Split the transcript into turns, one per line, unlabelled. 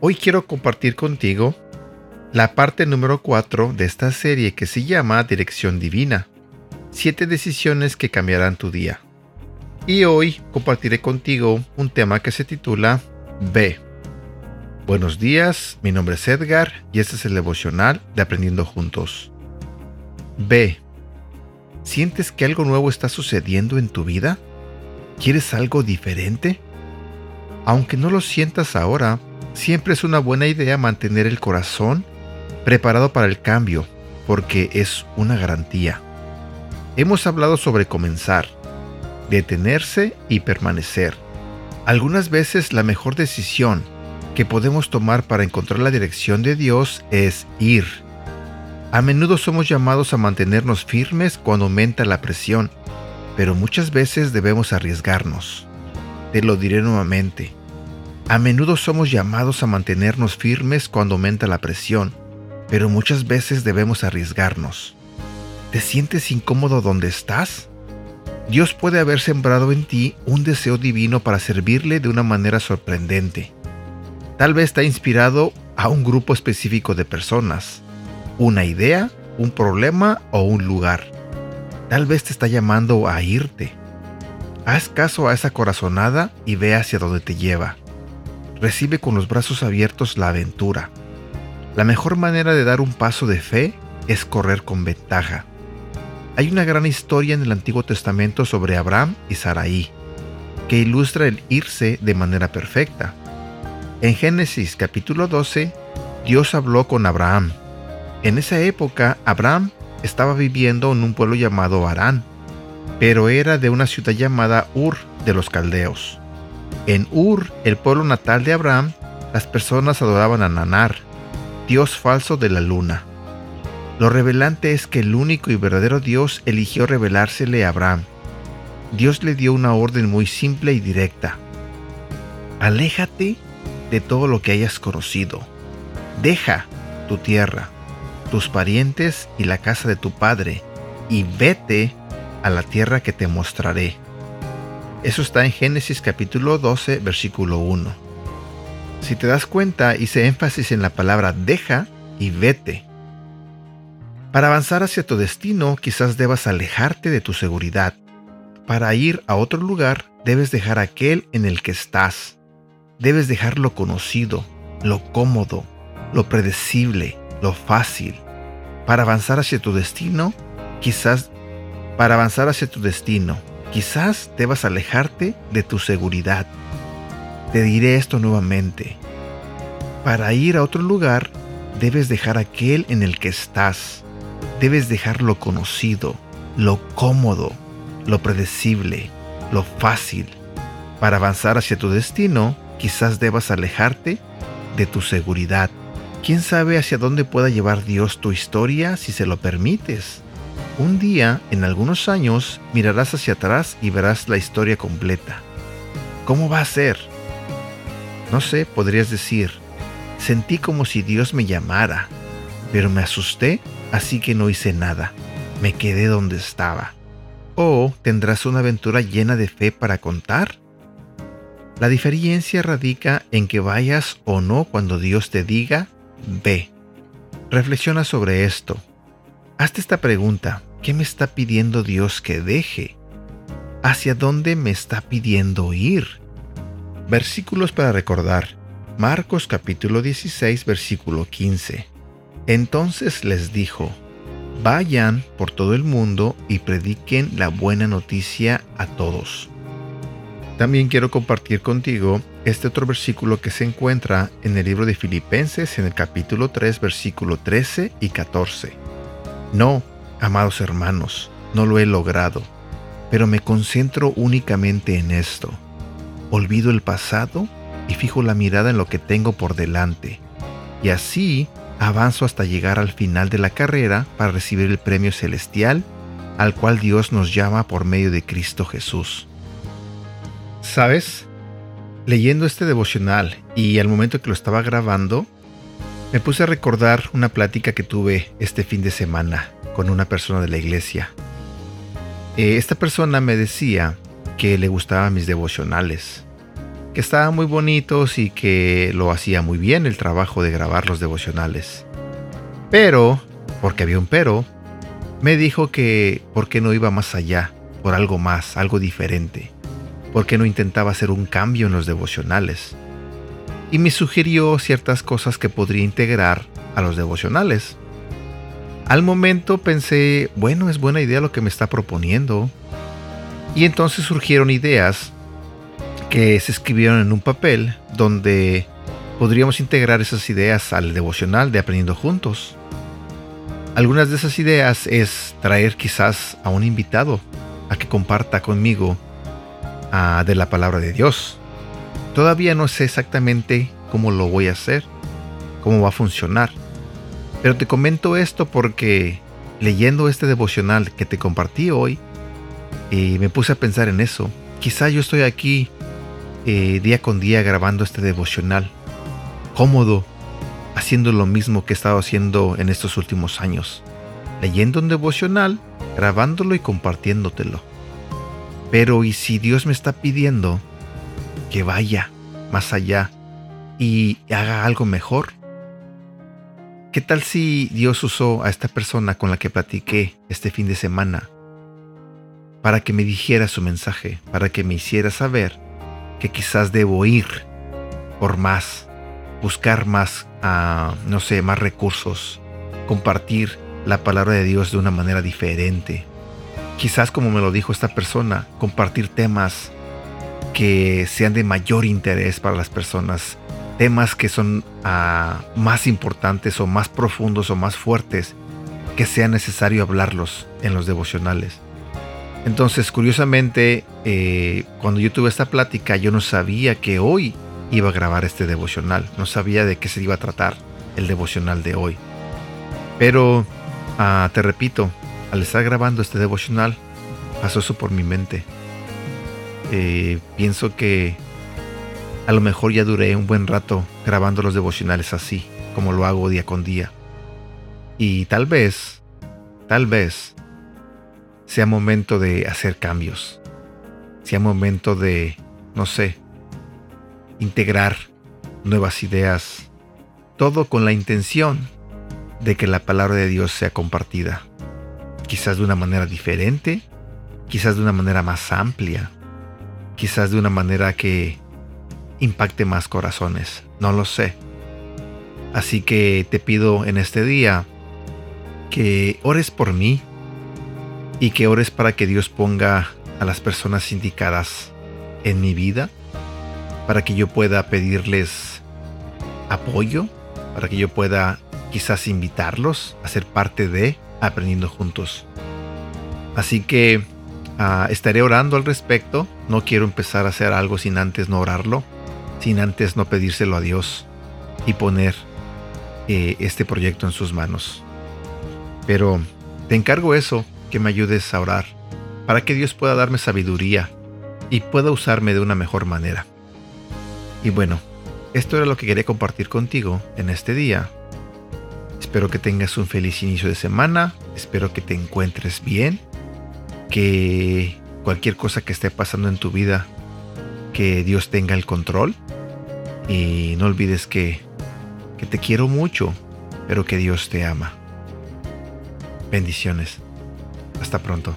Hoy quiero compartir contigo la parte número 4 de esta serie que se llama Dirección Divina. Siete decisiones que cambiarán tu día. Y hoy compartiré contigo un tema que se titula B. Buenos días, mi nombre es Edgar y este es el devocional de Aprendiendo Juntos. B. ¿Sientes que algo nuevo está sucediendo en tu vida? ¿Quieres algo diferente? Aunque no lo sientas ahora, siempre es una buena idea mantener el corazón preparado para el cambio, porque es una garantía. Hemos hablado sobre comenzar, detenerse y permanecer. Algunas veces la mejor decisión que podemos tomar para encontrar la dirección de Dios es ir. A menudo somos llamados a mantenernos firmes cuando aumenta la presión, pero muchas veces debemos arriesgarnos. Te lo diré nuevamente. A menudo somos llamados a mantenernos firmes cuando aumenta la presión, pero muchas veces debemos arriesgarnos. ¿Te sientes incómodo donde estás? Dios puede haber sembrado en ti un deseo divino para servirle de una manera sorprendente. Tal vez ha inspirado a un grupo específico de personas, una idea, un problema o un lugar. Tal vez te está llamando a irte. Haz caso a esa corazonada y ve hacia donde te lleva recibe con los brazos abiertos la aventura. La mejor manera de dar un paso de fe es correr con ventaja. Hay una gran historia en el Antiguo Testamento sobre Abraham y Sarai, que ilustra el irse de manera perfecta. En Génesis capítulo 12, Dios habló con Abraham. En esa época, Abraham estaba viviendo en un pueblo llamado Arán, pero era de una ciudad llamada Ur de los Caldeos. En Ur, el pueblo natal de Abraham, las personas adoraban a Nanar, dios falso de la luna. Lo revelante es que el único y verdadero Dios eligió revelársele a Abraham. Dios le dio una orden muy simple y directa. Aléjate de todo lo que hayas conocido. Deja tu tierra, tus parientes y la casa de tu padre, y vete a la tierra que te mostraré. Eso está en Génesis capítulo 12, versículo 1. Si te das cuenta, hice énfasis en la palabra deja y vete. Para avanzar hacia tu destino, quizás debas alejarte de tu seguridad. Para ir a otro lugar, debes dejar aquel en el que estás. Debes dejar lo conocido, lo cómodo, lo predecible, lo fácil. Para avanzar hacia tu destino, quizás para avanzar hacia tu destino, Quizás debas alejarte de tu seguridad. Te diré esto nuevamente. Para ir a otro lugar, debes dejar aquel en el que estás. Debes dejar lo conocido, lo cómodo, lo predecible, lo fácil. Para avanzar hacia tu destino, quizás debas alejarte de tu seguridad. ¿Quién sabe hacia dónde pueda llevar Dios tu historia si se lo permites? Un día, en algunos años, mirarás hacia atrás y verás la historia completa. ¿Cómo va a ser? No sé, podrías decir, sentí como si Dios me llamara, pero me asusté, así que no hice nada. Me quedé donde estaba. O tendrás una aventura llena de fe para contar. La diferencia radica en que vayas o no cuando Dios te diga, ve. Reflexiona sobre esto. Hazte esta pregunta. ¿Qué me está pidiendo Dios que deje? ¿Hacia dónde me está pidiendo ir? Versículos para recordar. Marcos capítulo 16 versículo 15. Entonces les dijo, Vayan por todo el mundo y prediquen la buena noticia a todos. También quiero compartir contigo este otro versículo que se encuentra en el libro de Filipenses en el capítulo 3 versículo 13 y 14. No, Amados hermanos, no lo he logrado, pero me concentro únicamente en esto. Olvido el pasado y fijo la mirada en lo que tengo por delante. Y así avanzo hasta llegar al final de la carrera para recibir el premio celestial al cual Dios nos llama por medio de Cristo Jesús. ¿Sabes? Leyendo este devocional y al momento que lo estaba grabando, Me puse a recordar una plática que tuve este fin de semana con una persona de la iglesia. Eh, esta persona me decía que le gustaban mis devocionales, que estaban muy bonitos y que lo hacía muy bien el trabajo de grabar los devocionales. Pero, porque había un pero, me dijo que por qué no iba más allá, por algo más, algo diferente, por qué no intentaba hacer un cambio en los devocionales. Y me sugirió ciertas cosas que podría integrar a los devocionales. Al momento pensé, bueno, es buena idea lo que me está proponiendo. Y entonces surgieron ideas que se escribieron en un papel donde podríamos integrar esas ideas al devocional de Aprendiendo Juntos. Algunas de esas ideas es traer quizás a un invitado a que comparta conmigo de la palabra de Dios. Todavía no sé exactamente cómo lo voy a hacer, cómo va a funcionar. Pero te comento esto porque leyendo este devocional que te compartí hoy, y eh, me puse a pensar en eso. Quizá yo estoy aquí eh, día con día grabando este devocional, cómodo, haciendo lo mismo que he estado haciendo en estos últimos años, leyendo un devocional, grabándolo y compartiéndotelo. Pero ¿y si Dios me está pidiendo que vaya más allá y haga algo mejor? ¿Qué tal si Dios usó a esta persona con la que platiqué este fin de semana para que me dijera su mensaje, para que me hiciera saber que quizás debo ir por más, buscar más, uh, no sé, más recursos, compartir la palabra de Dios de una manera diferente. Quizás como me lo dijo esta persona, compartir temas que sean de mayor interés para las personas, temas que son uh, más importantes o más profundos o más fuertes, que sea necesario hablarlos en los devocionales. Entonces, curiosamente, eh, cuando yo tuve esta plática, yo no sabía que hoy iba a grabar este devocional. No sabía de qué se iba a tratar el devocional de hoy. Pero, ah, te repito, al estar grabando este devocional, pasó eso por mi mente. Eh, pienso que a lo mejor ya duré un buen rato grabando los devocionales así, como lo hago día con día. Y tal vez, tal vez, sea momento de hacer cambios, sea momento de, no sé, integrar nuevas ideas, todo con la intención de que la palabra de Dios sea compartida, quizás de una manera diferente, quizás de una manera más amplia, quizás de una manera que impacte más corazones, no lo sé. Así que te pido en este día que ores por mí, y que ores para que Dios ponga a las personas indicadas en mi vida, para que yo pueda pedirles apoyo, para que yo pueda quizás invitarlos a ser parte de Aprendiendo Juntos. Así que ah, estaré orando al respecto. No quiero empezar a hacer algo sin antes no orarlo, sin antes no pedírselo a Dios y poner eh, este proyecto en sus manos. Pero te encargo eso, que me ayudes a orar, para que Dios pueda darme sabiduría y pueda usarme de una mejor manera. Y bueno, esto era lo que quería compartir contigo en este día. Espero que tengas un feliz inicio de semana, espero que te encuentres bien, que cualquier cosa que esté pasando en tu vida, que Dios tenga el control. Y no olvides que, que te quiero mucho, pero que Dios te ama. Bendiciones. Hasta pronto.